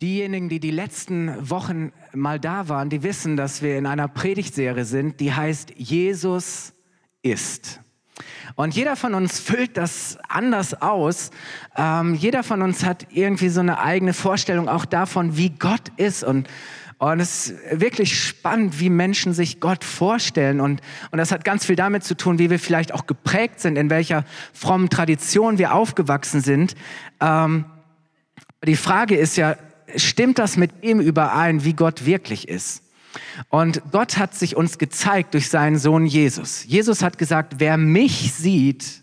Diejenigen, die die letzten Wochen mal da waren, die wissen, dass wir in einer Predigtserie sind, die heißt Jesus ist. Und jeder von uns füllt das anders aus. Ähm, jeder von uns hat irgendwie so eine eigene Vorstellung auch davon, wie Gott ist. Und, und es ist wirklich spannend, wie Menschen sich Gott vorstellen. Und, und das hat ganz viel damit zu tun, wie wir vielleicht auch geprägt sind, in welcher frommen Tradition wir aufgewachsen sind. Ähm, die Frage ist ja, stimmt das mit ihm überein, wie Gott wirklich ist? Und Gott hat sich uns gezeigt durch seinen Sohn Jesus. Jesus hat gesagt, wer mich sieht,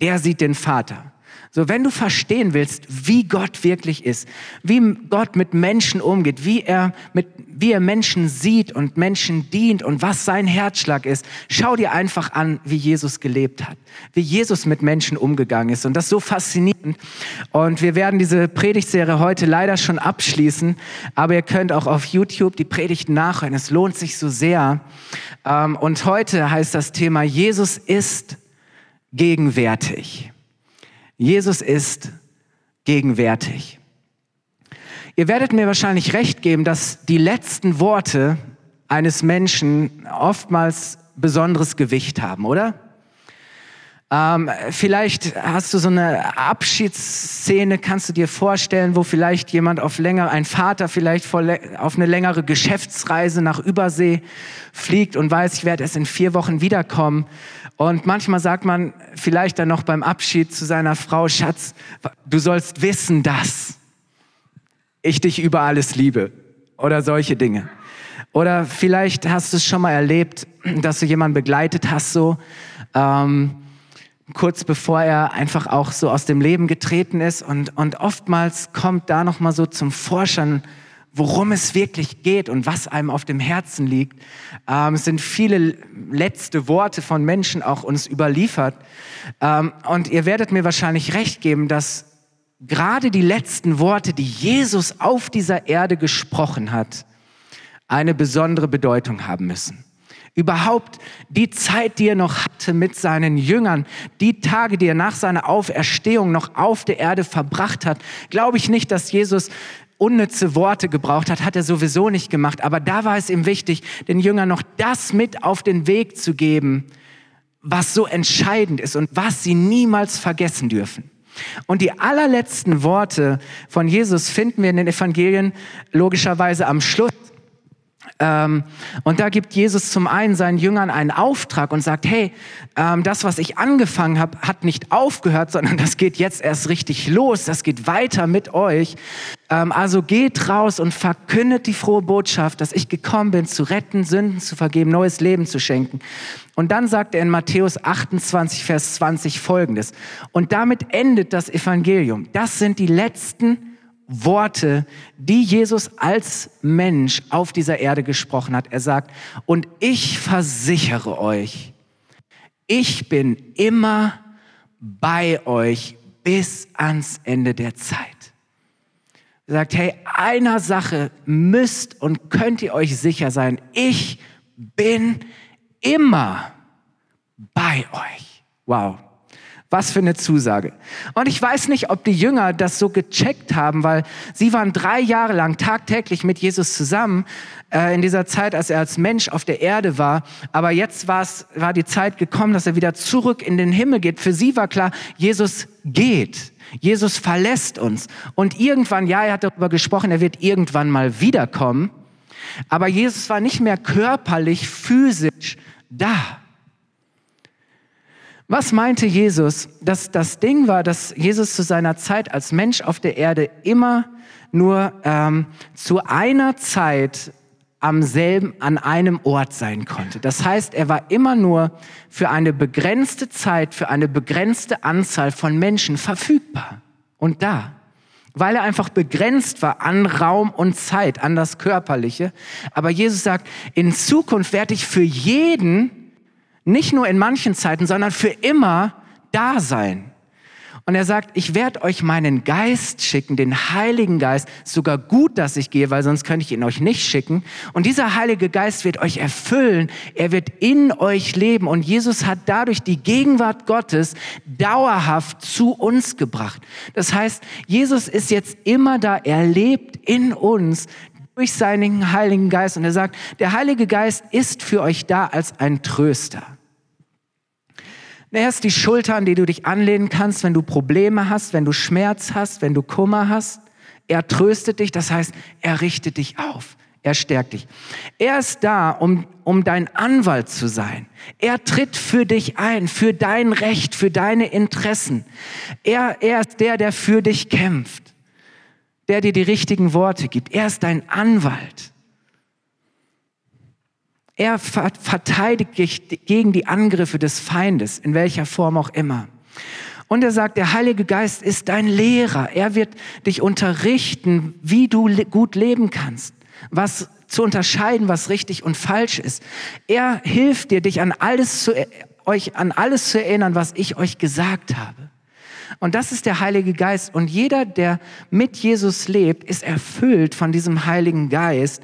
der sieht den Vater. So, wenn du verstehen willst, wie Gott wirklich ist, wie Gott mit Menschen umgeht, wie er mit, wie er Menschen sieht und Menschen dient und was sein Herzschlag ist, schau dir einfach an, wie Jesus gelebt hat, wie Jesus mit Menschen umgegangen ist. Und das ist so faszinierend. Und wir werden diese Predigtserie heute leider schon abschließen, aber ihr könnt auch auf YouTube die Predigten nachhören. Es lohnt sich so sehr. Ähm, und heute heißt das Thema, Jesus ist gegenwärtig. Jesus ist gegenwärtig. Ihr werdet mir wahrscheinlich recht geben, dass die letzten Worte eines Menschen oftmals besonderes Gewicht haben, oder? Ähm, vielleicht hast du so eine Abschiedsszene, kannst du dir vorstellen, wo vielleicht jemand auf länger, ein Vater vielleicht auf eine längere Geschäftsreise nach Übersee fliegt und weiß, ich werde erst in vier Wochen wiederkommen. Und manchmal sagt man vielleicht dann noch beim Abschied zu seiner Frau, Schatz, du sollst wissen, dass ich dich über alles liebe oder solche Dinge. Oder vielleicht hast du es schon mal erlebt, dass du jemanden begleitet hast, so, ähm, kurz bevor er einfach auch so aus dem Leben getreten ist. Und, und oftmals kommt da nochmal so zum Vorschein, worum es wirklich geht und was einem auf dem Herzen liegt. Ähm, es sind viele letzte Worte von Menschen auch uns überliefert. Ähm, und ihr werdet mir wahrscheinlich recht geben, dass gerade die letzten Worte, die Jesus auf dieser Erde gesprochen hat, eine besondere Bedeutung haben müssen. Überhaupt die Zeit, die er noch hatte mit seinen Jüngern, die Tage, die er nach seiner Auferstehung noch auf der Erde verbracht hat, glaube ich nicht, dass Jesus unnütze Worte gebraucht hat, hat er sowieso nicht gemacht. Aber da war es ihm wichtig, den Jüngern noch das mit auf den Weg zu geben, was so entscheidend ist und was sie niemals vergessen dürfen. Und die allerletzten Worte von Jesus finden wir in den Evangelien logischerweise am Schluss. Ähm, und da gibt Jesus zum einen seinen Jüngern einen Auftrag und sagt, hey, ähm, das, was ich angefangen habe, hat nicht aufgehört, sondern das geht jetzt erst richtig los, das geht weiter mit euch. Ähm, also geht raus und verkündet die frohe Botschaft, dass ich gekommen bin, zu retten, Sünden zu vergeben, neues Leben zu schenken. Und dann sagt er in Matthäus 28, Vers 20 folgendes. Und damit endet das Evangelium. Das sind die letzten Worte, die Jesus als Mensch auf dieser Erde gesprochen hat. Er sagt, und ich versichere euch, ich bin immer bei euch bis ans Ende der Zeit. Er sagt, hey, einer Sache müsst und könnt ihr euch sicher sein, ich bin immer bei euch. Wow. Was für eine Zusage. Und ich weiß nicht, ob die Jünger das so gecheckt haben, weil sie waren drei Jahre lang tagtäglich mit Jesus zusammen äh, in dieser Zeit, als er als Mensch auf der Erde war. Aber jetzt war's, war die Zeit gekommen, dass er wieder zurück in den Himmel geht. Für sie war klar, Jesus geht. Jesus verlässt uns. Und irgendwann, ja, er hat darüber gesprochen, er wird irgendwann mal wiederkommen. Aber Jesus war nicht mehr körperlich, physisch da. Was meinte Jesus? Dass das Ding war, dass Jesus zu seiner Zeit als Mensch auf der Erde immer nur ähm, zu einer Zeit am selben, an einem Ort sein konnte. Das heißt, er war immer nur für eine begrenzte Zeit, für eine begrenzte Anzahl von Menschen verfügbar und da. Weil er einfach begrenzt war an Raum und Zeit, an das Körperliche. Aber Jesus sagt, in Zukunft werde ich für jeden nicht nur in manchen Zeiten, sondern für immer da sein. Und er sagt, ich werde euch meinen Geist schicken, den Heiligen Geist. Sogar gut, dass ich gehe, weil sonst könnte ich ihn euch nicht schicken. Und dieser Heilige Geist wird euch erfüllen. Er wird in euch leben. Und Jesus hat dadurch die Gegenwart Gottes dauerhaft zu uns gebracht. Das heißt, Jesus ist jetzt immer da. Er lebt in uns durch seinen Heiligen Geist. Und er sagt, der Heilige Geist ist für euch da als ein Tröster. Er ist die Schulter, an die du dich anlehnen kannst, wenn du Probleme hast, wenn du Schmerz hast, wenn du Kummer hast. Er tröstet dich, das heißt, er richtet dich auf. Er stärkt dich. Er ist da, um, um dein Anwalt zu sein. Er tritt für dich ein, für dein Recht, für deine Interessen. Er, er ist der, der für dich kämpft, der dir die richtigen Worte gibt. Er ist dein Anwalt. Er verteidigt dich gegen die Angriffe des Feindes, in welcher Form auch immer. Und er sagt, der Heilige Geist ist dein Lehrer. Er wird dich unterrichten, wie du gut leben kannst, was zu unterscheiden, was richtig und falsch ist. Er hilft dir, dich an alles zu, euch an alles zu erinnern, was ich euch gesagt habe. Und das ist der Heilige Geist. Und jeder, der mit Jesus lebt, ist erfüllt von diesem Heiligen Geist.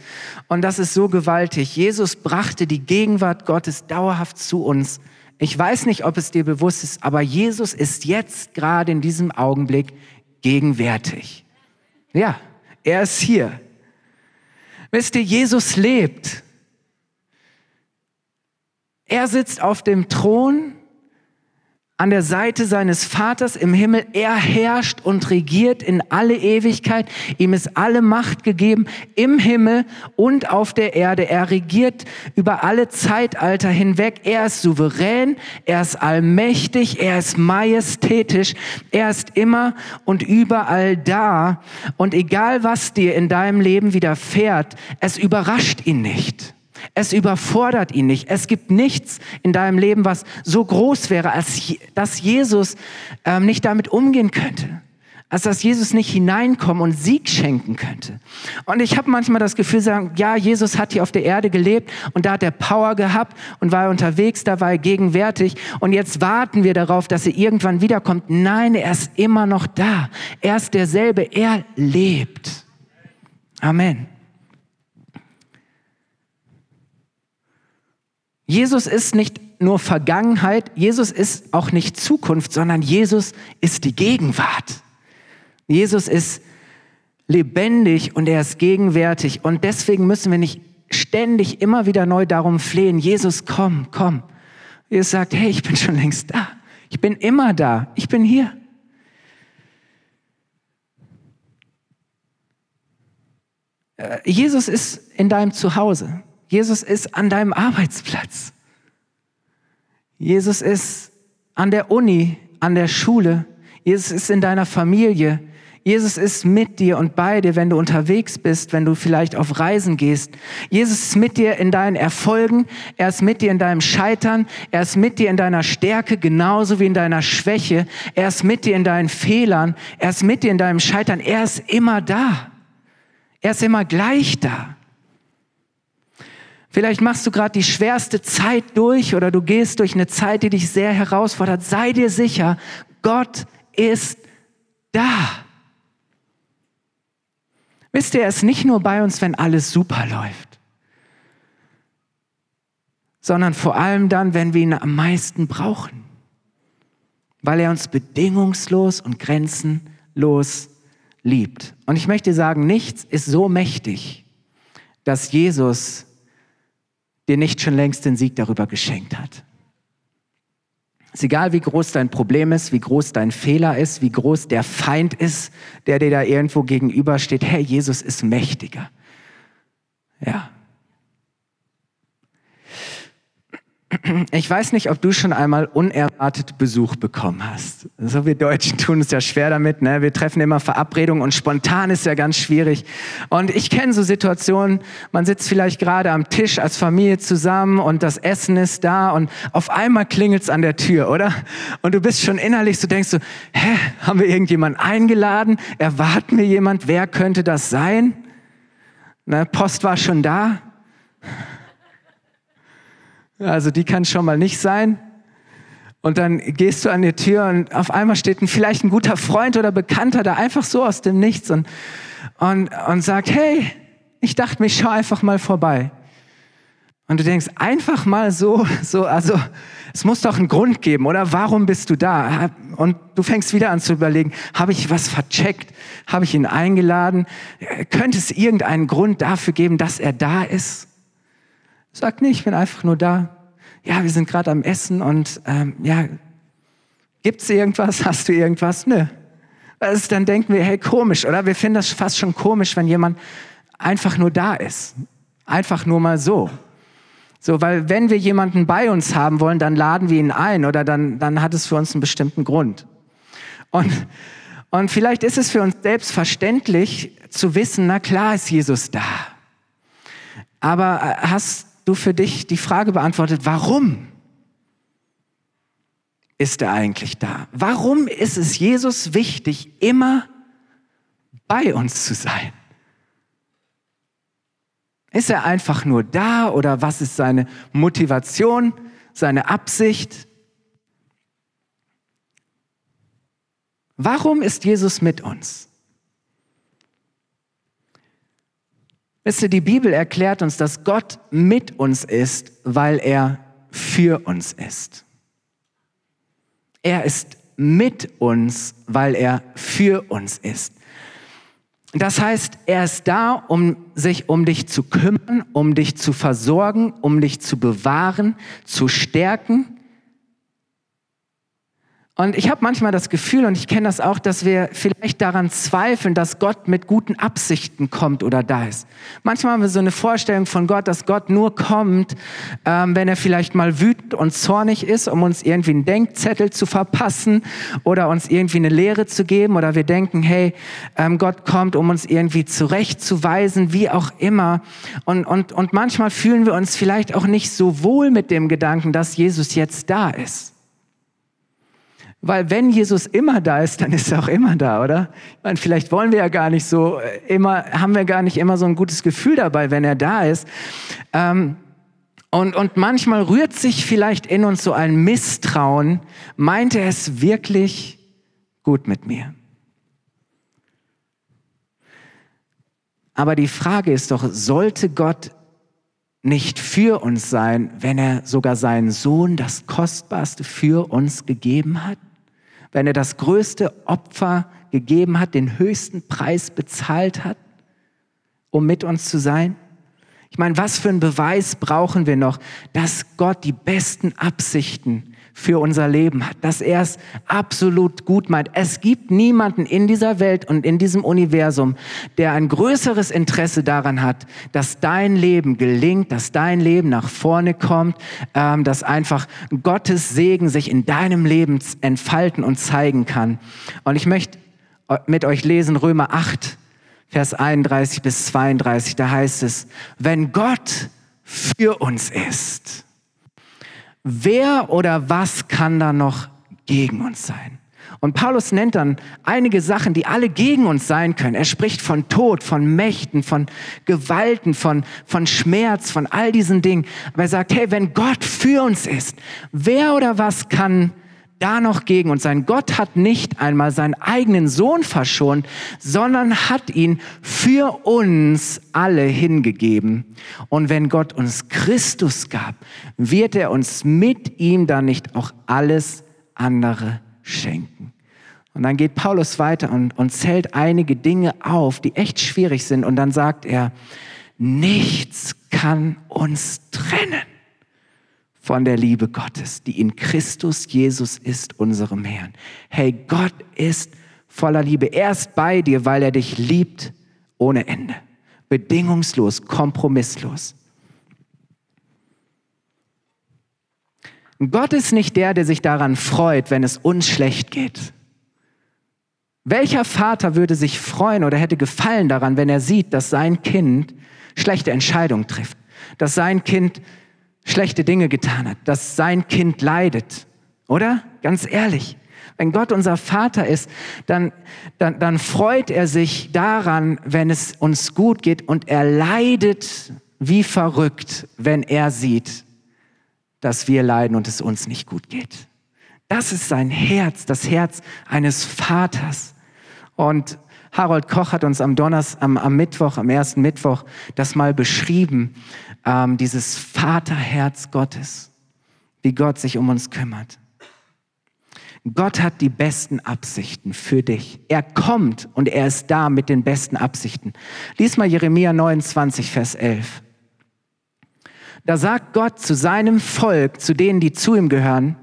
Und das ist so gewaltig. Jesus brachte die Gegenwart Gottes dauerhaft zu uns. Ich weiß nicht, ob es dir bewusst ist, aber Jesus ist jetzt gerade in diesem Augenblick gegenwärtig. Ja, er ist hier. Wisst ihr, Jesus lebt. Er sitzt auf dem Thron an der Seite seines Vaters im Himmel. Er herrscht und regiert in alle Ewigkeit. Ihm ist alle Macht gegeben im Himmel und auf der Erde. Er regiert über alle Zeitalter hinweg. Er ist souverän, er ist allmächtig, er ist majestätisch, er ist immer und überall da. Und egal was dir in deinem Leben widerfährt, es überrascht ihn nicht. Es überfordert ihn nicht. Es gibt nichts in deinem Leben, was so groß wäre, als dass Jesus ähm, nicht damit umgehen könnte. Als dass Jesus nicht hineinkommen und Sieg schenken könnte. Und ich habe manchmal das Gefühl, sagen, ja, Jesus hat hier auf der Erde gelebt und da hat er Power gehabt und war unterwegs, da war er gegenwärtig und jetzt warten wir darauf, dass er irgendwann wiederkommt. Nein, er ist immer noch da. Er ist derselbe, er lebt. Amen. Jesus ist nicht nur Vergangenheit, Jesus ist auch nicht Zukunft, sondern Jesus ist die Gegenwart. Jesus ist lebendig und er ist gegenwärtig. Und deswegen müssen wir nicht ständig immer wieder neu darum flehen, Jesus, komm, komm. Jesus sagt, hey, ich bin schon längst da. Ich bin immer da. Ich bin hier. Äh, Jesus ist in deinem Zuhause. Jesus ist an deinem Arbeitsplatz. Jesus ist an der Uni, an der Schule. Jesus ist in deiner Familie. Jesus ist mit dir und bei dir, wenn du unterwegs bist, wenn du vielleicht auf Reisen gehst. Jesus ist mit dir in deinen Erfolgen. Er ist mit dir in deinem Scheitern. Er ist mit dir in deiner Stärke, genauso wie in deiner Schwäche. Er ist mit dir in deinen Fehlern. Er ist mit dir in deinem Scheitern. Er ist immer da. Er ist immer gleich da. Vielleicht machst du gerade die schwerste Zeit durch oder du gehst durch eine Zeit, die dich sehr herausfordert. Sei dir sicher, Gott ist da. Wisst ihr, er ist nicht nur bei uns, wenn alles super läuft, sondern vor allem dann, wenn wir ihn am meisten brauchen, weil er uns bedingungslos und grenzenlos liebt. Und ich möchte sagen, nichts ist so mächtig, dass Jesus dir nicht schon längst den Sieg darüber geschenkt hat. Es ist egal, wie groß dein Problem ist, wie groß dein Fehler ist, wie groß der Feind ist, der dir da irgendwo gegenübersteht. Hey, Jesus ist mächtiger. Ja. Ich weiß nicht, ob du schon einmal unerwartet Besuch bekommen hast. So wir Deutschen tun es ja schwer damit. Ne? Wir treffen immer Verabredungen und spontan ist ja ganz schwierig. Und ich kenne so Situationen, man sitzt vielleicht gerade am Tisch als Familie zusammen und das Essen ist da und auf einmal klingelt es an der Tür, oder? Und du bist schon innerlich so, denkst du, hä, haben wir irgendjemanden eingeladen? Erwarten wir jemand? Wer könnte das sein? Ne? Post war schon da. Also die kann schon mal nicht sein. Und dann gehst du an die Tür und auf einmal steht ein, vielleicht ein guter Freund oder Bekannter da einfach so aus dem Nichts und, und, und sagt, hey, ich dachte, mich schau einfach mal vorbei. Und du denkst, einfach mal so, so, also es muss doch einen Grund geben, oder? Warum bist du da? Und du fängst wieder an zu überlegen, habe ich was vercheckt? Habe ich ihn eingeladen? Könnte es irgendeinen Grund dafür geben, dass er da ist? Sag nicht, ich bin einfach nur da ja, wir sind gerade am Essen und ähm, ja, gibt's irgendwas? Hast du irgendwas? Nö. Also dann denken wir, hey, komisch, oder? Wir finden das fast schon komisch, wenn jemand einfach nur da ist. Einfach nur mal so. So, weil wenn wir jemanden bei uns haben wollen, dann laden wir ihn ein oder dann, dann hat es für uns einen bestimmten Grund. Und, und vielleicht ist es für uns selbstverständlich zu wissen, na klar ist Jesus da. Aber äh, hast du für dich die Frage beantwortet, warum ist er eigentlich da? Warum ist es Jesus wichtig, immer bei uns zu sein? Ist er einfach nur da oder was ist seine Motivation, seine Absicht? Warum ist Jesus mit uns? Wisst ihr, die Bibel erklärt uns, dass Gott mit uns ist, weil er für uns ist. Er ist mit uns, weil er für uns ist. Das heißt, er ist da, um sich um dich zu kümmern, um dich zu versorgen, um dich zu bewahren, zu stärken und ich habe manchmal das Gefühl, und ich kenne das auch, dass wir vielleicht daran zweifeln, dass Gott mit guten Absichten kommt oder da ist. Manchmal haben wir so eine Vorstellung von Gott, dass Gott nur kommt, ähm, wenn er vielleicht mal wütend und zornig ist, um uns irgendwie einen Denkzettel zu verpassen oder uns irgendwie eine Lehre zu geben. Oder wir denken, hey, ähm, Gott kommt, um uns irgendwie zurechtzuweisen, wie auch immer. Und, und, und manchmal fühlen wir uns vielleicht auch nicht so wohl mit dem Gedanken, dass Jesus jetzt da ist. Weil wenn Jesus immer da ist, dann ist er auch immer da, oder? Ich meine, vielleicht wollen wir ja gar nicht so äh, immer, haben wir gar nicht immer so ein gutes Gefühl dabei, wenn er da ist. Ähm, und, und manchmal rührt sich vielleicht in uns so ein Misstrauen. Meint er es wirklich gut mit mir? Aber die Frage ist doch, sollte Gott nicht für uns sein, wenn er sogar seinen Sohn, das Kostbarste, für uns gegeben hat? Wenn er das größte Opfer gegeben hat, den höchsten Preis bezahlt hat, um mit uns zu sein? Ich meine, was für einen Beweis brauchen wir noch, dass Gott die besten Absichten für unser Leben hat, dass er es absolut gut meint. Es gibt niemanden in dieser Welt und in diesem Universum, der ein größeres Interesse daran hat, dass dein Leben gelingt, dass dein Leben nach vorne kommt, ähm, dass einfach Gottes Segen sich in deinem Leben entfalten und zeigen kann. Und ich möchte mit euch lesen Römer 8, Vers 31 bis 32. Da heißt es, wenn Gott für uns ist, wer oder was kann da noch gegen uns sein? Und Paulus nennt dann einige Sachen, die alle gegen uns sein können. Er spricht von Tod, von Mächten, von Gewalten, von, von Schmerz, von all diesen Dingen. Aber er sagt, hey, wenn Gott für uns ist, wer oder was kann da noch gegen uns sein? Gott hat nicht einmal seinen eigenen Sohn verschont, sondern hat ihn für uns alle hingegeben. Und wenn Gott uns Christus gab, wird er uns mit ihm dann nicht auch alles andere schenken. Und dann geht Paulus weiter und, und zählt einige Dinge auf, die echt schwierig sind. Und dann sagt er, nichts kann uns trennen von der Liebe Gottes, die in Christus Jesus ist, unserem Herrn. Hey, Gott ist voller Liebe. Er ist bei dir, weil er dich liebt ohne Ende. Bedingungslos, kompromisslos. Gott ist nicht der, der sich daran freut, wenn es uns schlecht geht. Welcher Vater würde sich freuen oder hätte Gefallen daran, wenn er sieht, dass sein Kind schlechte Entscheidungen trifft, dass sein Kind schlechte Dinge getan hat, dass sein Kind leidet, oder? Ganz ehrlich. Wenn Gott unser Vater ist, dann, dann, dann freut er sich daran, wenn es uns gut geht und er leidet wie verrückt, wenn er sieht, dass wir leiden und es uns nicht gut geht. Das ist sein Herz, das Herz eines Vaters. Und Harold Koch hat uns am Donners, am, am Mittwoch, am ersten Mittwoch, das mal beschrieben, ähm, dieses Vaterherz Gottes, wie Gott sich um uns kümmert. Gott hat die besten Absichten für dich. Er kommt und er ist da mit den besten Absichten. Lies mal Jeremia 29, Vers 11. Da sagt Gott zu seinem Volk, zu denen, die zu ihm gehören,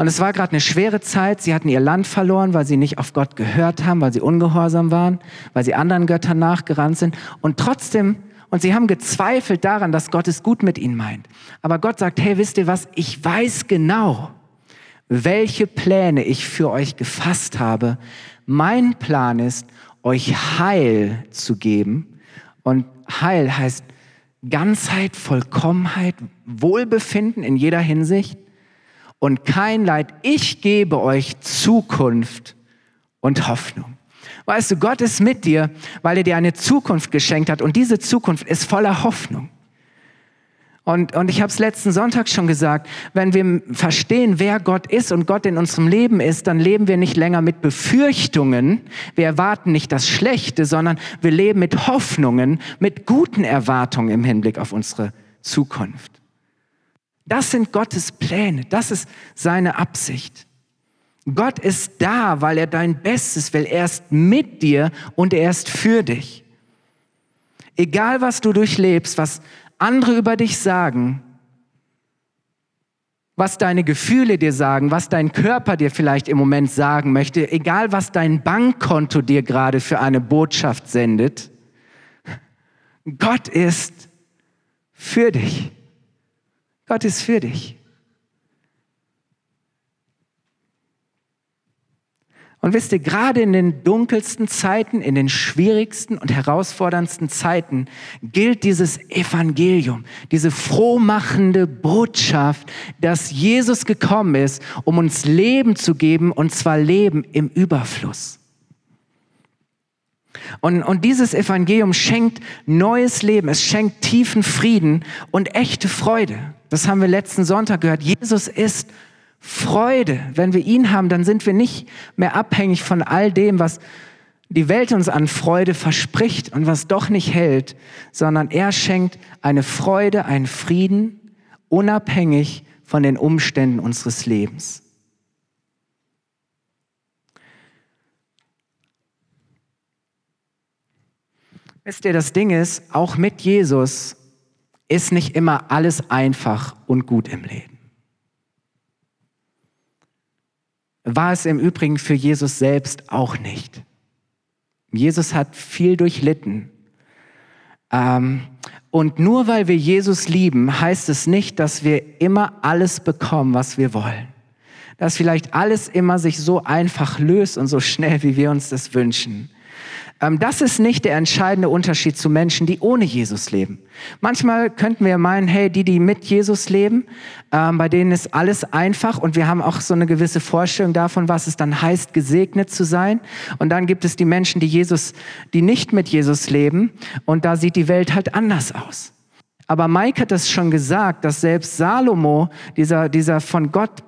und es war gerade eine schwere Zeit. Sie hatten ihr Land verloren, weil sie nicht auf Gott gehört haben, weil sie ungehorsam waren, weil sie anderen Göttern nachgerannt sind. Und trotzdem, und sie haben gezweifelt daran, dass Gott es gut mit ihnen meint. Aber Gott sagt, hey, wisst ihr was? Ich weiß genau, welche Pläne ich für euch gefasst habe. Mein Plan ist, euch Heil zu geben. Und Heil heißt Ganzheit, Vollkommenheit, Wohlbefinden in jeder Hinsicht und kein Leid. Ich gebe euch Zukunft und Hoffnung. Weißt du, Gott ist mit dir, weil er dir eine Zukunft geschenkt hat und diese Zukunft ist voller Hoffnung. Und, und ich habe es letzten Sonntag schon gesagt, wenn wir verstehen, wer Gott ist und Gott in unserem Leben ist, dann leben wir nicht länger mit Befürchtungen. Wir erwarten nicht das Schlechte, sondern wir leben mit Hoffnungen, mit guten Erwartungen im Hinblick auf unsere Zukunft. Das sind Gottes Pläne, das ist seine Absicht. Gott ist da, weil er dein Bestes will. Er ist mit dir und er ist für dich. Egal was du durchlebst, was andere über dich sagen, was deine Gefühle dir sagen, was dein Körper dir vielleicht im Moment sagen möchte, egal was dein Bankkonto dir gerade für eine Botschaft sendet, Gott ist für dich. Gott ist für dich. Und wisst ihr, gerade in den dunkelsten Zeiten, in den schwierigsten und herausforderndsten Zeiten gilt dieses Evangelium, diese frohmachende Botschaft, dass Jesus gekommen ist, um uns Leben zu geben, und zwar Leben im Überfluss. Und, und dieses Evangelium schenkt neues Leben, es schenkt tiefen Frieden und echte Freude. Das haben wir letzten Sonntag gehört. Jesus ist Freude. Wenn wir ihn haben, dann sind wir nicht mehr abhängig von all dem, was die Welt uns an Freude verspricht und was doch nicht hält, sondern er schenkt eine Freude, einen Frieden, unabhängig von den Umständen unseres Lebens. Wisst ihr, das Ding ist, auch mit Jesus ist nicht immer alles einfach und gut im Leben. War es im Übrigen für Jesus selbst auch nicht. Jesus hat viel durchlitten. Ähm, und nur weil wir Jesus lieben, heißt es nicht, dass wir immer alles bekommen, was wir wollen. Dass vielleicht alles immer sich so einfach löst und so schnell, wie wir uns das wünschen. Ähm, das ist nicht der entscheidende Unterschied zu Menschen, die ohne Jesus leben. Manchmal könnten wir meinen, hey, die, die mit Jesus leben, ähm, bei denen ist alles einfach und wir haben auch so eine gewisse Vorstellung davon, was es dann heißt, gesegnet zu sein. Und dann gibt es die Menschen, die Jesus, die nicht mit Jesus leben und da sieht die Welt halt anders aus. Aber Mike hat das schon gesagt, dass selbst Salomo, dieser, dieser von Gott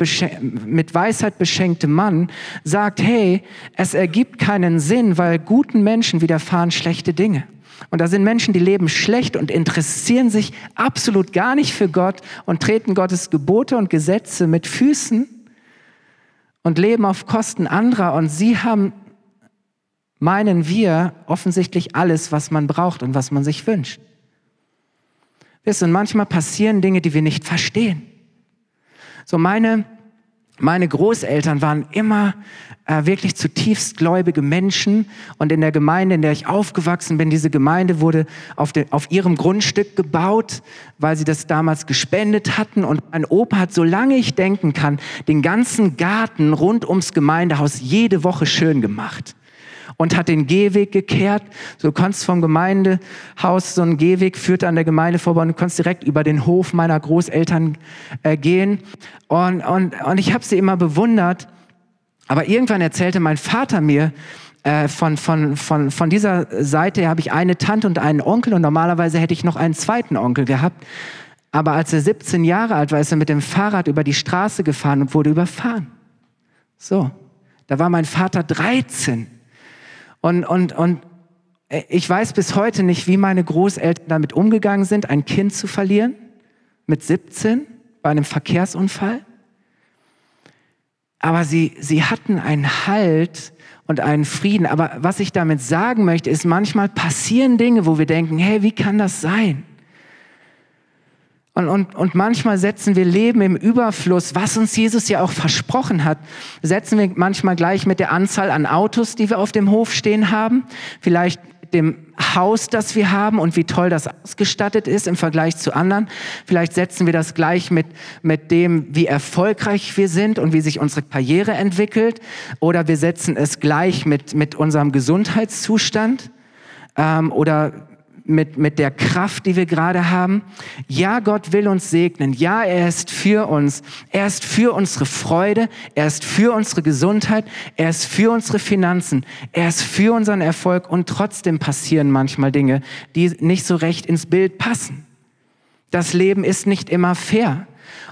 mit Weisheit beschenkte Mann, sagt, hey, es ergibt keinen Sinn, weil guten Menschen widerfahren schlechte Dinge. Und da sind Menschen, die leben schlecht und interessieren sich absolut gar nicht für Gott und treten Gottes Gebote und Gesetze mit Füßen und leben auf Kosten anderer. Und sie haben, meinen wir, offensichtlich alles, was man braucht und was man sich wünscht. Wisst und manchmal passieren Dinge, die wir nicht verstehen. So meine, meine Großeltern waren immer äh, wirklich zutiefst gläubige Menschen. Und in der Gemeinde, in der ich aufgewachsen bin, diese Gemeinde wurde auf, de, auf ihrem Grundstück gebaut, weil sie das damals gespendet hatten. Und mein Opa hat, solange ich denken kann, den ganzen Garten rund ums Gemeindehaus jede Woche schön gemacht und hat den Gehweg gekehrt. So du konntest vom Gemeindehaus, so ein Gehweg führte an der Gemeinde vorbei und du konntest direkt über den Hof meiner Großeltern äh, gehen. Und, und, und ich habe sie immer bewundert. Aber irgendwann erzählte mein Vater mir, äh, von, von, von, von dieser Seite habe ich eine Tante und einen Onkel und normalerweise hätte ich noch einen zweiten Onkel gehabt. Aber als er 17 Jahre alt war, ist er mit dem Fahrrad über die Straße gefahren und wurde überfahren. So, da war mein Vater 13. Und, und, und ich weiß bis heute nicht, wie meine Großeltern damit umgegangen sind, ein Kind zu verlieren mit 17 bei einem Verkehrsunfall. Aber sie, sie hatten einen Halt und einen Frieden. Aber was ich damit sagen möchte, ist, manchmal passieren Dinge, wo wir denken, hey, wie kann das sein? Und, und, und manchmal setzen wir Leben im Überfluss, was uns Jesus ja auch versprochen hat, setzen wir manchmal gleich mit der Anzahl an Autos, die wir auf dem Hof stehen haben, vielleicht dem Haus, das wir haben und wie toll das ausgestattet ist im Vergleich zu anderen. Vielleicht setzen wir das gleich mit, mit dem, wie erfolgreich wir sind und wie sich unsere Karriere entwickelt. Oder wir setzen es gleich mit, mit unserem Gesundheitszustand. Ähm, oder mit, mit der Kraft, die wir gerade haben. Ja, Gott will uns segnen. Ja, er ist für uns. Er ist für unsere Freude. Er ist für unsere Gesundheit. Er ist für unsere Finanzen. Er ist für unseren Erfolg. Und trotzdem passieren manchmal Dinge, die nicht so recht ins Bild passen. Das Leben ist nicht immer fair.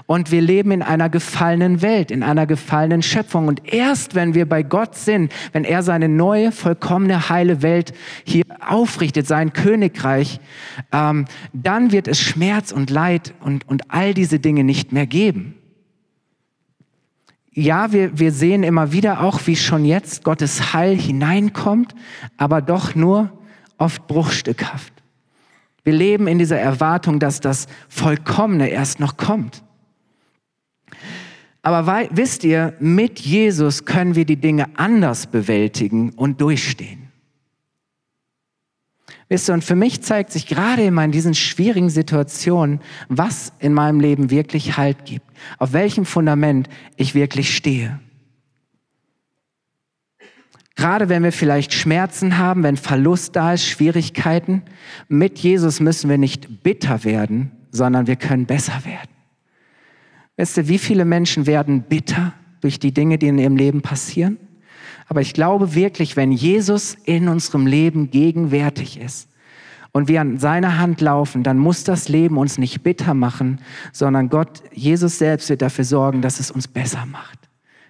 Und wir leben in einer gefallenen Welt, in einer gefallenen Schöpfung. Und erst wenn wir bei Gott sind, wenn er seine neue, vollkommene, heile Welt hier aufrichtet, sein Königreich, ähm, dann wird es Schmerz und Leid und, und all diese Dinge nicht mehr geben. Ja, wir, wir sehen immer wieder auch, wie schon jetzt Gottes Heil hineinkommt, aber doch nur oft bruchstückhaft. Wir leben in dieser Erwartung, dass das Vollkommene erst noch kommt. Aber wisst ihr, mit Jesus können wir die Dinge anders bewältigen und durchstehen. Wisst ihr, und für mich zeigt sich gerade immer in diesen schwierigen Situationen, was in meinem Leben wirklich Halt gibt, auf welchem Fundament ich wirklich stehe. Gerade wenn wir vielleicht Schmerzen haben, wenn Verlust da ist, Schwierigkeiten, mit Jesus müssen wir nicht bitter werden, sondern wir können besser werden. Weißt du, wie viele Menschen werden bitter durch die Dinge, die in ihrem Leben passieren? Aber ich glaube wirklich, wenn Jesus in unserem Leben gegenwärtig ist und wir an seiner Hand laufen, dann muss das Leben uns nicht bitter machen, sondern Gott, Jesus selbst wird dafür sorgen, dass es uns besser macht.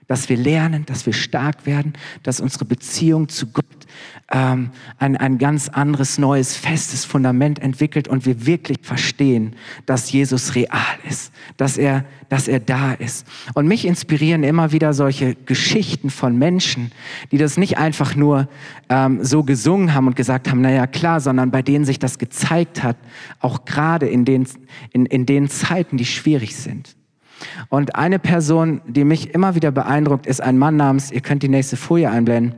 Dass wir lernen, dass wir stark werden, dass unsere Beziehung zu Gott ähm, ein, ein ganz anderes, neues, festes Fundament entwickelt und wir wirklich verstehen, dass Jesus real ist, dass er, dass er da ist. Und mich inspirieren immer wieder solche Geschichten von Menschen, die das nicht einfach nur ähm, so gesungen haben und gesagt haben, naja klar, sondern bei denen sich das gezeigt hat, auch gerade in den, in, in den Zeiten, die schwierig sind. Und eine Person, die mich immer wieder beeindruckt, ist ein Mann namens, ihr könnt die nächste Folie einblenden,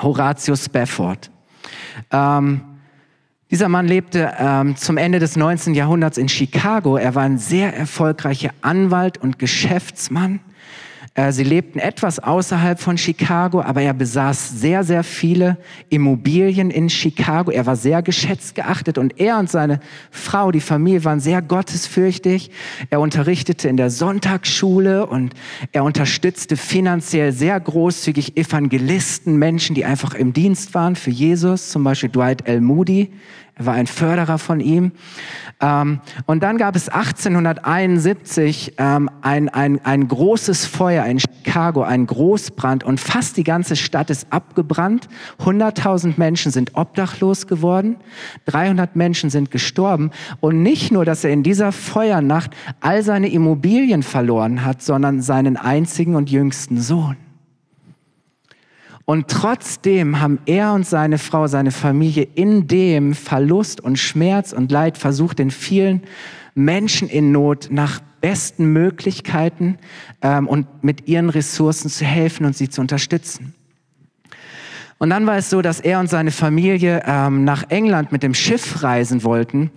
Horatio Spafford. Ähm, dieser Mann lebte ähm, zum Ende des 19. Jahrhunderts in Chicago. Er war ein sehr erfolgreicher Anwalt und Geschäftsmann. Äh, sie lebten etwas außerhalb von Chicago, aber er besaß sehr, sehr viele Immobilien in Chicago. Er war sehr geschätzt geachtet und er und seine Frau, die Familie, waren sehr gottesfürchtig. Er unterrichtete in der Sonntagsschule und er unterstützte finanziell sehr großzügig Evangelisten, Menschen, die einfach im Dienst waren für Jesus, zum Beispiel Dwight L. Moody. Er war ein Förderer von ihm. Ähm, und dann gab es 1871 ähm, ein, ein, ein großes Feuer in Chicago, ein Großbrand und fast die ganze Stadt ist abgebrannt. 100.000 Menschen sind obdachlos geworden, 300 Menschen sind gestorben. Und nicht nur, dass er in dieser Feuernacht all seine Immobilien verloren hat, sondern seinen einzigen und jüngsten Sohn. Und trotzdem haben er und seine Frau, seine Familie in dem Verlust und Schmerz und Leid versucht, den vielen Menschen in Not nach besten Möglichkeiten ähm, und mit ihren Ressourcen zu helfen und sie zu unterstützen. Und dann war es so, dass er und seine Familie ähm, nach England mit dem Schiff reisen wollten,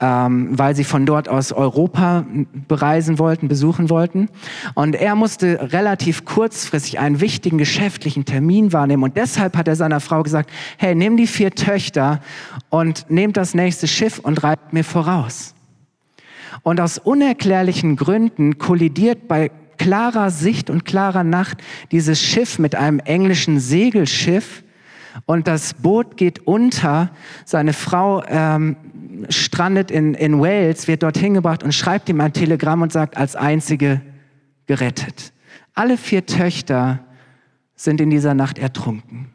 ähm, weil sie von dort aus Europa bereisen wollten, besuchen wollten. Und er musste relativ kurzfristig einen wichtigen geschäftlichen Termin wahrnehmen. Und deshalb hat er seiner Frau gesagt, hey, nimm die vier Töchter und nehmt das nächste Schiff und reibt mir voraus. Und aus unerklärlichen Gründen kollidiert bei klarer Sicht und klarer Nacht dieses Schiff mit einem englischen Segelschiff und das Boot geht unter. Seine Frau ähm, strandet in, in Wales, wird dorthin gebracht und schreibt ihm ein Telegramm und sagt, als einzige gerettet. Alle vier Töchter sind in dieser Nacht ertrunken.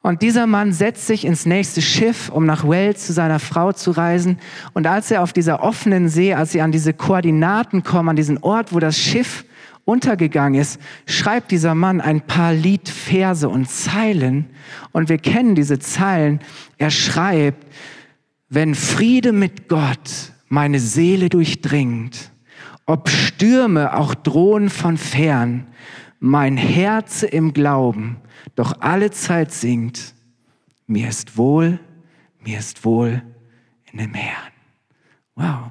Und dieser Mann setzt sich ins nächste Schiff, um nach Wales zu seiner Frau zu reisen. Und als er auf dieser offenen See, als sie an diese Koordinaten kommen, an diesen Ort, wo das Schiff untergegangen ist, schreibt dieser Mann ein paar Liedverse und Zeilen. Und wir kennen diese Zeilen. Er schreibt, wenn Friede mit Gott meine Seele durchdringt, ob Stürme auch drohen von fern, mein Herz im Glauben doch alle Zeit singt, mir ist wohl, mir ist wohl in dem Herrn. Wow.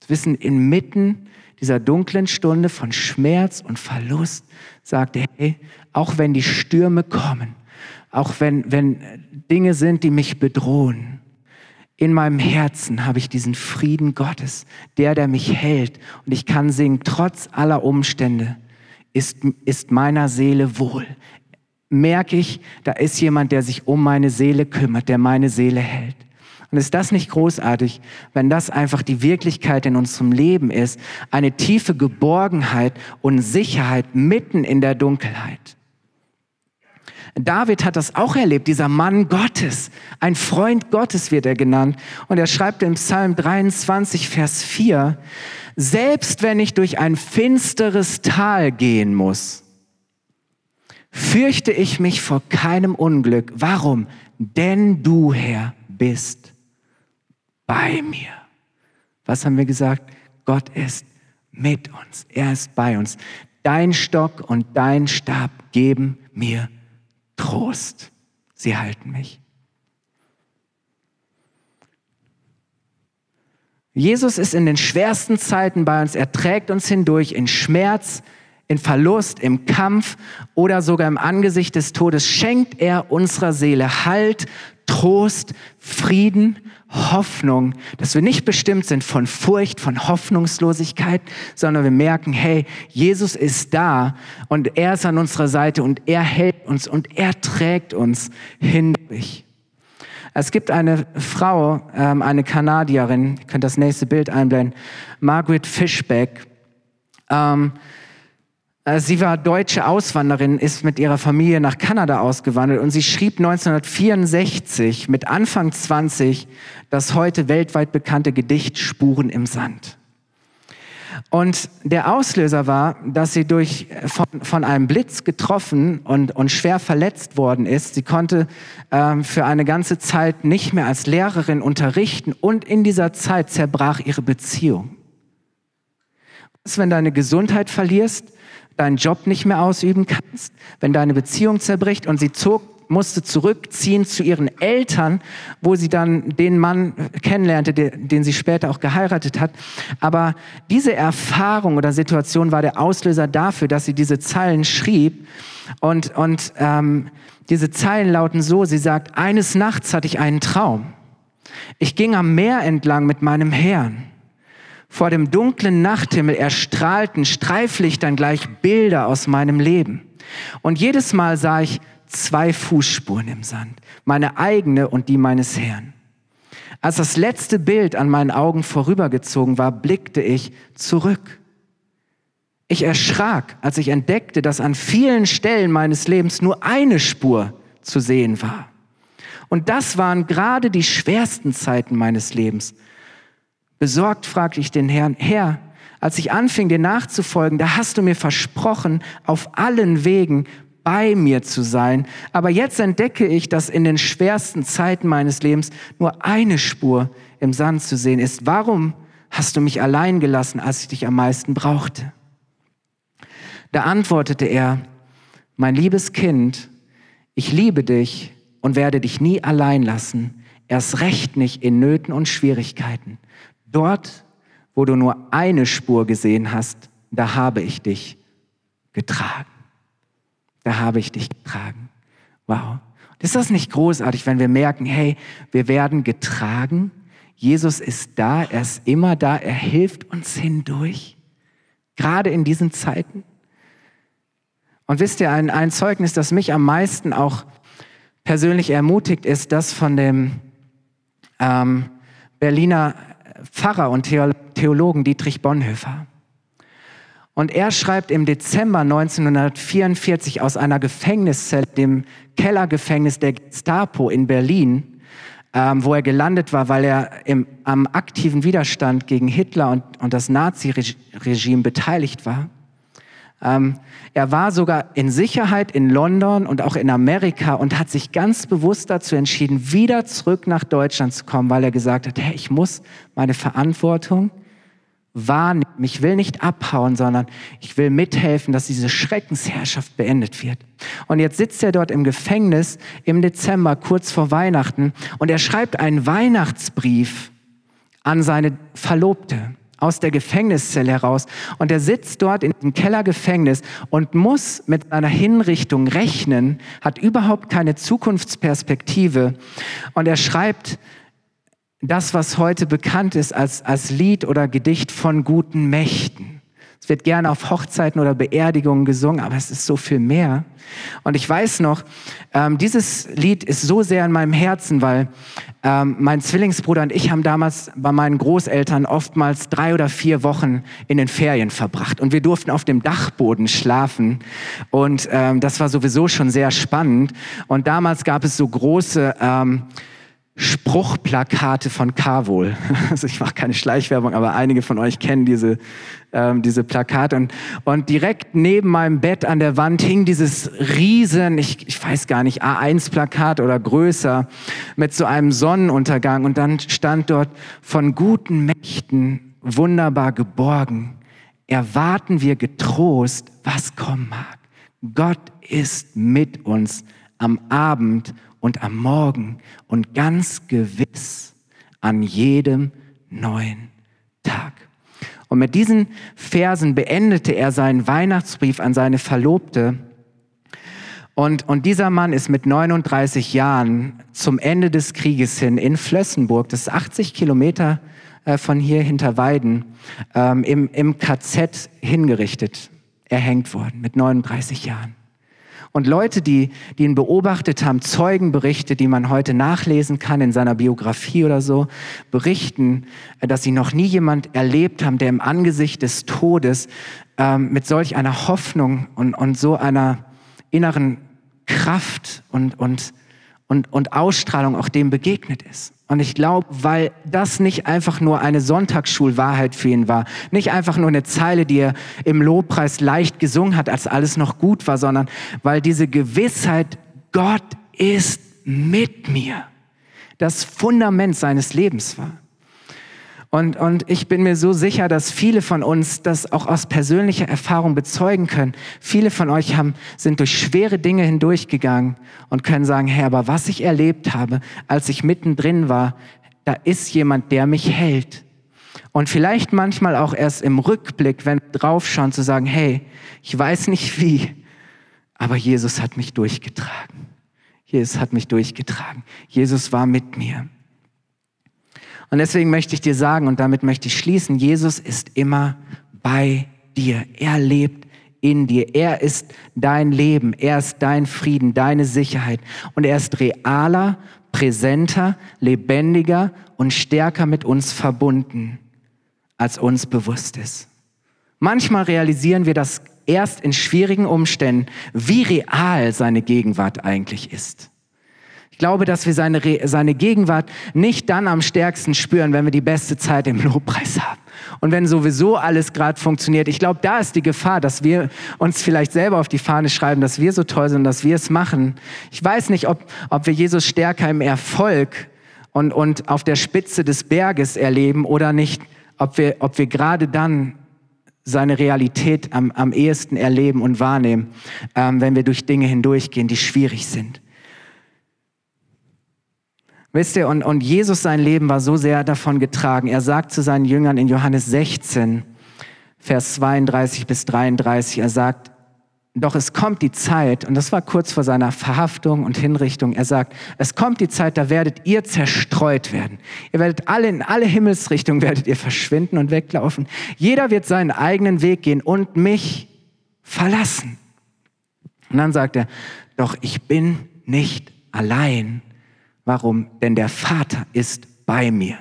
Das Wissen, inmitten dieser dunklen Stunde von Schmerz und Verlust sagt er, hey, auch wenn die Stürme kommen, auch wenn, wenn Dinge sind, die mich bedrohen, in meinem Herzen habe ich diesen Frieden Gottes, der, der mich hält. Und ich kann singen, trotz aller Umstände ist, ist meiner Seele wohl. Merke ich, da ist jemand, der sich um meine Seele kümmert, der meine Seele hält. Und ist das nicht großartig, wenn das einfach die Wirklichkeit in unserem Leben ist? Eine tiefe Geborgenheit und Sicherheit mitten in der Dunkelheit. David hat das auch erlebt, dieser Mann Gottes, ein Freund Gottes wird er genannt. Und er schreibt im Psalm 23, Vers 4, selbst wenn ich durch ein finsteres Tal gehen muss, fürchte ich mich vor keinem Unglück. Warum? Denn du, Herr, bist bei mir. Was haben wir gesagt? Gott ist mit uns. Er ist bei uns. Dein Stock und dein Stab geben mir Trost. Sie halten mich. Jesus ist in den schwersten Zeiten bei uns. Er trägt uns hindurch in Schmerz, in Verlust, im Kampf oder sogar im Angesicht des Todes. Schenkt er unserer Seele Halt, Trost, Frieden, Hoffnung, dass wir nicht bestimmt sind von Furcht, von Hoffnungslosigkeit, sondern wir merken, hey, Jesus ist da und er ist an unserer Seite und er hält uns und er trägt uns hindurch. Es gibt eine Frau, ähm, eine Kanadierin, ihr könnt das nächste Bild einblenden, Margaret Fishback. Ähm, äh, sie war deutsche Auswanderin, ist mit ihrer Familie nach Kanada ausgewandert und sie schrieb 1964 mit Anfang 20 das heute weltweit bekannte Gedicht Spuren im Sand. Und der Auslöser war, dass sie durch, von, von einem Blitz getroffen und, und schwer verletzt worden ist. Sie konnte ähm, für eine ganze Zeit nicht mehr als Lehrerin unterrichten und in dieser Zeit zerbrach ihre Beziehung. Was, wenn deine Gesundheit verlierst, deinen Job nicht mehr ausüben kannst, wenn deine Beziehung zerbricht und sie zog musste zurückziehen zu ihren Eltern, wo sie dann den Mann kennenlernte, den sie später auch geheiratet hat. Aber diese Erfahrung oder Situation war der Auslöser dafür, dass sie diese Zeilen schrieb. Und, und ähm, diese Zeilen lauten so, sie sagt, eines Nachts hatte ich einen Traum. Ich ging am Meer entlang mit meinem Herrn. Vor dem dunklen Nachthimmel erstrahlten Streiflichtern gleich Bilder aus meinem Leben. Und jedes Mal sah ich zwei Fußspuren im Sand, meine eigene und die meines Herrn. Als das letzte Bild an meinen Augen vorübergezogen war, blickte ich zurück. Ich erschrak, als ich entdeckte, dass an vielen Stellen meines Lebens nur eine Spur zu sehen war. Und das waren gerade die schwersten Zeiten meines Lebens, Besorgt fragte ich den Herrn, Herr, als ich anfing, dir nachzufolgen, da hast du mir versprochen, auf allen Wegen bei mir zu sein. Aber jetzt entdecke ich, dass in den schwersten Zeiten meines Lebens nur eine Spur im Sand zu sehen ist. Warum hast du mich allein gelassen, als ich dich am meisten brauchte? Da antwortete er, mein liebes Kind, ich liebe dich und werde dich nie allein lassen, erst recht nicht in Nöten und Schwierigkeiten. Dort, wo du nur eine Spur gesehen hast, da habe ich dich getragen. Da habe ich dich getragen. Wow. Ist das nicht großartig, wenn wir merken, hey, wir werden getragen? Jesus ist da, er ist immer da, er hilft uns hindurch, gerade in diesen Zeiten. Und wisst ihr, ein, ein Zeugnis, das mich am meisten auch persönlich ermutigt, ist das von dem ähm, Berliner Pfarrer und Theologen Dietrich Bonhoeffer. Und er schreibt im Dezember 1944 aus einer Gefängniszelle, dem Kellergefängnis der Gestapo in Berlin, ähm, wo er gelandet war, weil er im, am aktiven Widerstand gegen Hitler und, und das Nazi-Regime beteiligt war. Ähm, er war sogar in Sicherheit in London und auch in Amerika und hat sich ganz bewusst dazu entschieden, wieder zurück nach Deutschland zu kommen, weil er gesagt hat, hey, ich muss meine Verantwortung wahrnehmen. Ich will nicht abhauen, sondern ich will mithelfen, dass diese Schreckensherrschaft beendet wird. Und jetzt sitzt er dort im Gefängnis im Dezember, kurz vor Weihnachten, und er schreibt einen Weihnachtsbrief an seine Verlobte aus der Gefängniszelle heraus. Und er sitzt dort in dem Kellergefängnis und muss mit seiner Hinrichtung rechnen, hat überhaupt keine Zukunftsperspektive. Und er schreibt das, was heute bekannt ist als, als Lied oder Gedicht von guten Mächten. Es wird gerne auf Hochzeiten oder Beerdigungen gesungen, aber es ist so viel mehr. Und ich weiß noch, ähm, dieses Lied ist so sehr in meinem Herzen, weil ähm, mein Zwillingsbruder und ich haben damals bei meinen Großeltern oftmals drei oder vier Wochen in den Ferien verbracht. Und wir durften auf dem Dachboden schlafen. Und ähm, das war sowieso schon sehr spannend. Und damals gab es so große... Ähm, Spruchplakate von Carvol. Also ich mache keine Schleichwerbung, aber einige von euch kennen diese, ähm, diese Plakate. Und, und direkt neben meinem Bett an der Wand hing dieses riesen, ich, ich weiß gar nicht, A1-Plakat oder größer, mit so einem Sonnenuntergang. Und dann stand dort, von guten Mächten wunderbar geborgen, erwarten wir getrost, was kommen mag. Gott ist mit uns am Abend und am Morgen und ganz gewiss an jedem neuen Tag. Und mit diesen Versen beendete er seinen Weihnachtsbrief an seine Verlobte. Und, und dieser Mann ist mit 39 Jahren zum Ende des Krieges hin in Flössenburg, das ist 80 Kilometer äh, von hier hinter Weiden, ähm, im, im KZ hingerichtet, erhängt worden mit 39 Jahren. Und Leute, die, die ihn beobachtet haben, Zeugenberichte, die man heute nachlesen kann in seiner Biografie oder so, berichten, äh, dass sie noch nie jemand erlebt haben, der im Angesicht des Todes ähm, mit solch einer Hoffnung und, und so einer inneren Kraft und, und, und, und Ausstrahlung auch dem begegnet ist. Und ich glaube, weil das nicht einfach nur eine Sonntagsschulwahrheit für ihn war, nicht einfach nur eine Zeile, die er im Lobpreis leicht gesungen hat, als alles noch gut war, sondern weil diese Gewissheit, Gott ist mit mir, das Fundament seines Lebens war. Und, und ich bin mir so sicher, dass viele von uns das auch aus persönlicher Erfahrung bezeugen können. Viele von euch haben, sind durch schwere Dinge hindurchgegangen und können sagen, Herr, aber was ich erlebt habe, als ich mittendrin war, da ist jemand, der mich hält. Und vielleicht manchmal auch erst im Rückblick, wenn draufschauen, zu sagen, hey, ich weiß nicht wie, aber Jesus hat mich durchgetragen. Jesus hat mich durchgetragen. Jesus war mit mir. Und deswegen möchte ich dir sagen, und damit möchte ich schließen, Jesus ist immer bei dir. Er lebt in dir. Er ist dein Leben. Er ist dein Frieden, deine Sicherheit. Und er ist realer, präsenter, lebendiger und stärker mit uns verbunden, als uns bewusst ist. Manchmal realisieren wir das erst in schwierigen Umständen, wie real seine Gegenwart eigentlich ist. Ich glaube, dass wir seine, seine Gegenwart nicht dann am stärksten spüren, wenn wir die beste Zeit im Lobpreis haben. Und wenn sowieso alles gerade funktioniert. Ich glaube, da ist die Gefahr, dass wir uns vielleicht selber auf die Fahne schreiben, dass wir so toll sind, dass wir es machen. Ich weiß nicht, ob, ob wir Jesus stärker im Erfolg und, und auf der Spitze des Berges erleben oder nicht, ob wir, ob wir gerade dann seine Realität am, am ehesten erleben und wahrnehmen, ähm, wenn wir durch Dinge hindurchgehen, die schwierig sind. Wisst ihr, und, und Jesus sein Leben war so sehr davon getragen. Er sagt zu seinen Jüngern in Johannes 16, Vers 32 bis 33, er sagt, doch es kommt die Zeit, und das war kurz vor seiner Verhaftung und Hinrichtung, er sagt, es kommt die Zeit, da werdet ihr zerstreut werden. Ihr werdet alle in alle Himmelsrichtungen werdet ihr verschwinden und weglaufen. Jeder wird seinen eigenen Weg gehen und mich verlassen. Und dann sagt er, doch ich bin nicht allein. Warum? Denn der Vater ist bei mir.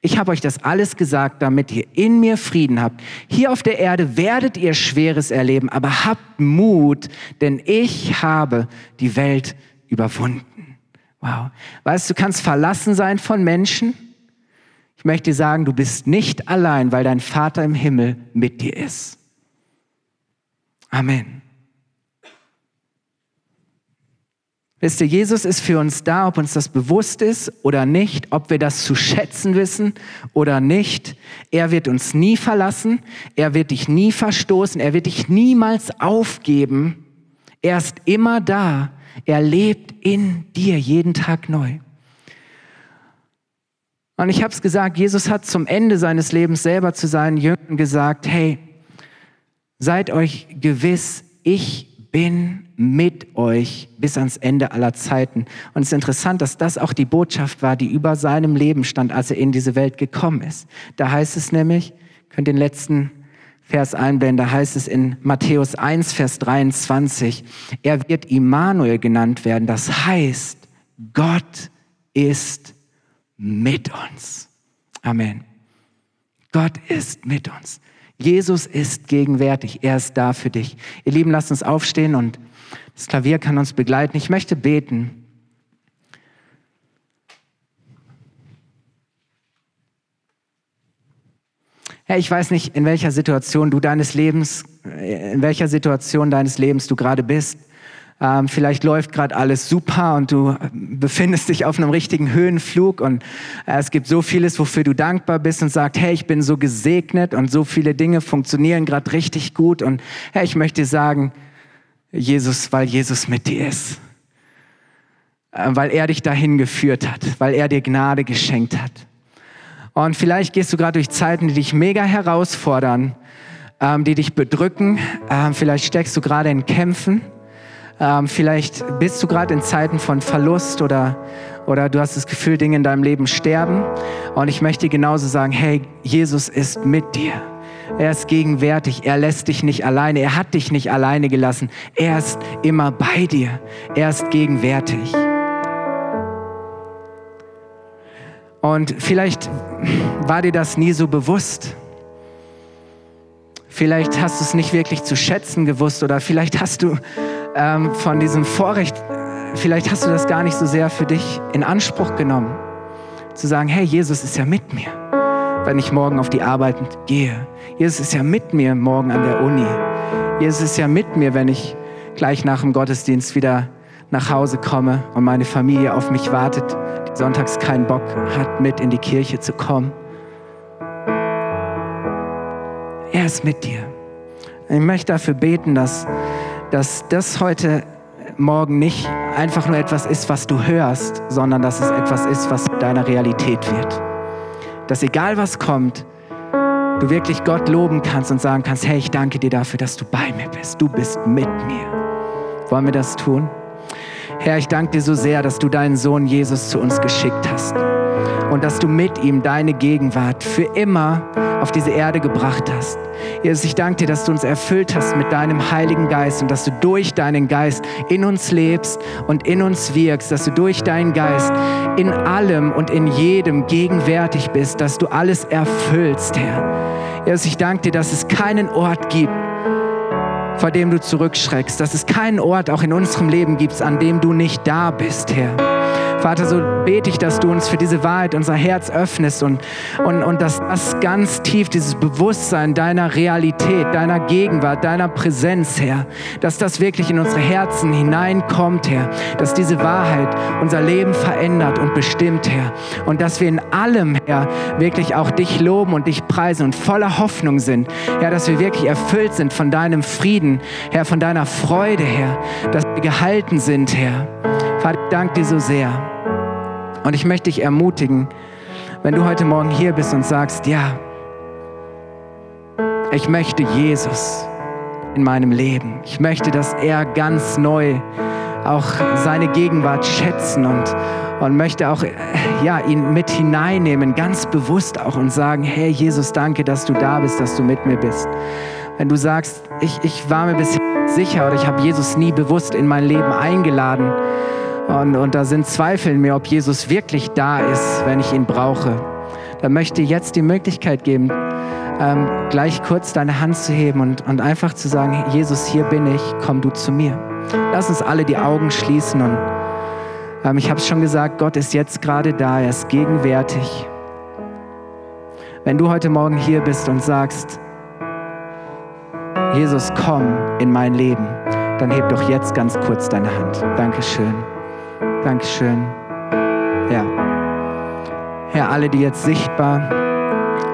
Ich habe euch das alles gesagt, damit ihr in mir Frieden habt. Hier auf der Erde werdet ihr Schweres erleben, aber habt Mut, denn ich habe die Welt überwunden. Wow. Weißt du, du kannst verlassen sein von Menschen. Ich möchte dir sagen, du bist nicht allein, weil dein Vater im Himmel mit dir ist. Amen. Wisst ihr, Jesus ist für uns da, ob uns das bewusst ist oder nicht, ob wir das zu schätzen wissen oder nicht. Er wird uns nie verlassen, er wird dich nie verstoßen, er wird dich niemals aufgeben. Er ist immer da, er lebt in dir jeden Tag neu. Und ich habe es gesagt, Jesus hat zum Ende seines Lebens selber zu seinen Jüngern gesagt, hey, seid euch gewiss, ich bin mit euch bis ans Ende aller Zeiten. Und es ist interessant, dass das auch die Botschaft war, die über seinem Leben stand, als er in diese Welt gekommen ist. Da heißt es nämlich, könnt den letzten Vers einblenden, da heißt es in Matthäus 1, Vers 23, er wird Immanuel genannt werden. Das heißt, Gott ist mit uns. Amen. Gott ist mit uns. Jesus ist gegenwärtig, er ist da für dich. Ihr Lieben, lasst uns aufstehen und das Klavier kann uns begleiten. Ich möchte beten. Herr, ich weiß nicht, in welcher Situation du deines Lebens, in welcher Situation deines Lebens du gerade bist. Ähm, vielleicht läuft gerade alles super und du befindest dich auf einem richtigen Höhenflug und äh, es gibt so vieles, wofür du dankbar bist und sagst, hey, ich bin so gesegnet und so viele Dinge funktionieren gerade richtig gut und hey, ich möchte sagen, Jesus, weil Jesus mit dir ist, äh, weil er dich dahin geführt hat, weil er dir Gnade geschenkt hat. Und vielleicht gehst du gerade durch Zeiten, die dich mega herausfordern, ähm, die dich bedrücken. Ähm, vielleicht steckst du gerade in Kämpfen. Ähm, vielleicht bist du gerade in Zeiten von Verlust oder, oder du hast das Gefühl, Dinge in deinem Leben sterben. Und ich möchte genauso sagen, hey, Jesus ist mit dir. Er ist gegenwärtig. Er lässt dich nicht alleine. Er hat dich nicht alleine gelassen. Er ist immer bei dir. Er ist gegenwärtig. Und vielleicht war dir das nie so bewusst. Vielleicht hast du es nicht wirklich zu schätzen gewusst oder vielleicht hast du ähm, von diesem Vorrecht, vielleicht hast du das gar nicht so sehr für dich in Anspruch genommen. Zu sagen, hey, Jesus ist ja mit mir, wenn ich morgen auf die Arbeit gehe. Jesus ist ja mit mir morgen an der Uni. Jesus ist ja mit mir, wenn ich gleich nach dem Gottesdienst wieder nach Hause komme und meine Familie auf mich wartet, die sonntags keinen Bock hat, mit in die Kirche zu kommen. Er ist mit dir. Ich möchte dafür beten, dass dass das heute Morgen nicht einfach nur etwas ist, was du hörst, sondern dass es etwas ist, was deiner Realität wird. Dass egal was kommt, du wirklich Gott loben kannst und sagen kannst, hey, ich danke dir dafür, dass du bei mir bist. Du bist mit mir. Wollen wir das tun? Herr, ich danke dir so sehr, dass du deinen Sohn Jesus zu uns geschickt hast und dass du mit ihm deine Gegenwart für immer auf diese Erde gebracht hast. Jesus, ich danke dir, dass du uns erfüllt hast mit deinem Heiligen Geist und dass du durch deinen Geist in uns lebst und in uns wirkst, dass du durch deinen Geist in allem und in jedem gegenwärtig bist, dass du alles erfüllst, Herr. Jesus, ich danke dir, dass es keinen Ort gibt, vor dem du zurückschreckst, dass es keinen Ort auch in unserem Leben gibt, an dem du nicht da bist, Herr. Vater, so bete ich, dass du uns für diese Wahrheit unser Herz öffnest und, und, und dass das ganz tief, dieses Bewusstsein deiner Realität, deiner Gegenwart, deiner Präsenz, Herr, dass das wirklich in unsere Herzen hineinkommt, Herr, dass diese Wahrheit unser Leben verändert und bestimmt, Herr, und dass wir in allem, Herr, wirklich auch dich loben und dich preisen und voller Hoffnung sind, Herr, dass wir wirklich erfüllt sind von deinem Frieden, Herr, von deiner Freude, Herr, dass wir gehalten sind, Herr. Vater, ich danke dir so sehr. Und ich möchte dich ermutigen, wenn du heute Morgen hier bist und sagst, ja, ich möchte Jesus in meinem Leben. Ich möchte, dass er ganz neu auch seine Gegenwart schätzen und, und möchte auch ja, ihn mit hineinnehmen, ganz bewusst auch und sagen, hey Jesus, danke, dass du da bist, dass du mit mir bist Wenn du sagst, ich, ich war mir bisher sicher oder ich habe Jesus nie bewusst in mein Leben eingeladen und, und da sind Zweifel in mir, ob Jesus wirklich da ist, wenn ich ihn brauche, dann möchte ich jetzt die Möglichkeit geben, ähm, gleich kurz deine Hand zu heben und, und einfach zu sagen, Jesus, hier bin ich, komm du zu mir. Lass uns alle die Augen schließen und ähm, ich habe es schon gesagt, Gott ist jetzt gerade da, er ist gegenwärtig. Wenn du heute Morgen hier bist und sagst, Jesus, komm in mein Leben, dann heb doch jetzt ganz kurz deine Hand. Dankeschön. Dankeschön. Ja. Herr, alle, die jetzt sichtbar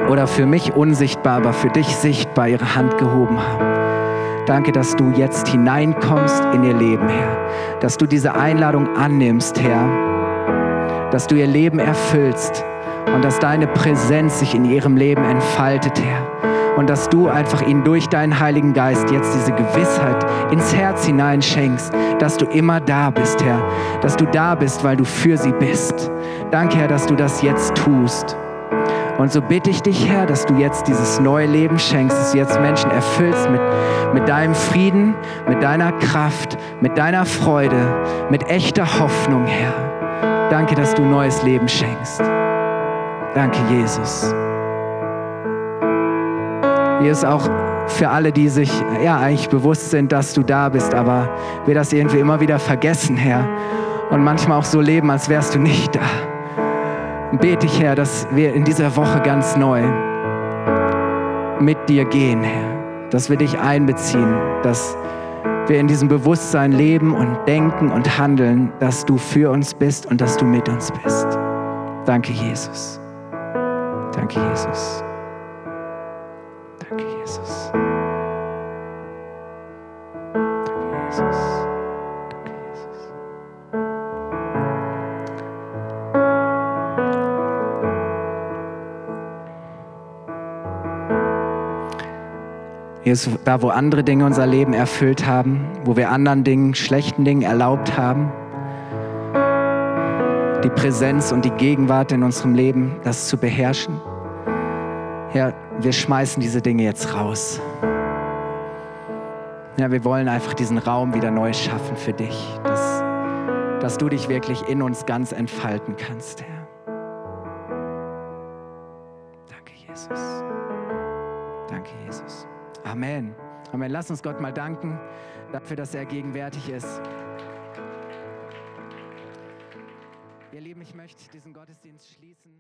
oder für mich unsichtbar, aber für dich sichtbar ihre Hand gehoben haben. Danke, dass du jetzt hineinkommst in ihr Leben, Herr. Dass du diese Einladung annimmst, Herr. Dass du ihr Leben erfüllst und dass deine Präsenz sich in ihrem Leben entfaltet, Herr und dass du einfach ihnen durch deinen Heiligen Geist jetzt diese Gewissheit ins Herz hineinschenkst, dass du immer da bist, Herr, dass du da bist, weil du für sie bist. Danke, Herr, dass du das jetzt tust. Und so bitte ich dich, Herr, dass du jetzt dieses neue Leben schenkst, dass du jetzt Menschen erfüllst mit, mit deinem Frieden, mit deiner Kraft, mit deiner Freude, mit echter Hoffnung, Herr. Danke, dass du neues Leben schenkst. Danke, Jesus. Ist auch für alle, die sich ja eigentlich bewusst sind, dass du da bist, aber wir das irgendwie immer wieder vergessen, Herr. Und manchmal auch so leben, als wärst du nicht da. Bete ich, Herr, dass wir in dieser Woche ganz neu mit dir gehen, Herr. Dass wir dich einbeziehen, dass wir in diesem Bewusstsein leben und denken und handeln, dass du für uns bist und dass du mit uns bist. Danke, Jesus. Danke, Jesus. Jesus. Danke, Jesus. Danke, Jesus. Jesus, da wo andere Dinge unser Leben erfüllt haben, wo wir anderen Dingen, schlechten Dingen erlaubt haben, die Präsenz und die Gegenwart in unserem Leben, das zu beherrschen. Herr, wir schmeißen diese Dinge jetzt raus. Ja, wir wollen einfach diesen Raum wieder neu schaffen für dich, dass, dass du dich wirklich in uns ganz entfalten kannst, Herr. Danke, Jesus. Danke, Jesus. Amen. Amen. Lass uns Gott mal danken dafür, dass er gegenwärtig ist. Ihr Lieben, ich möchte diesen Gottesdienst schließen.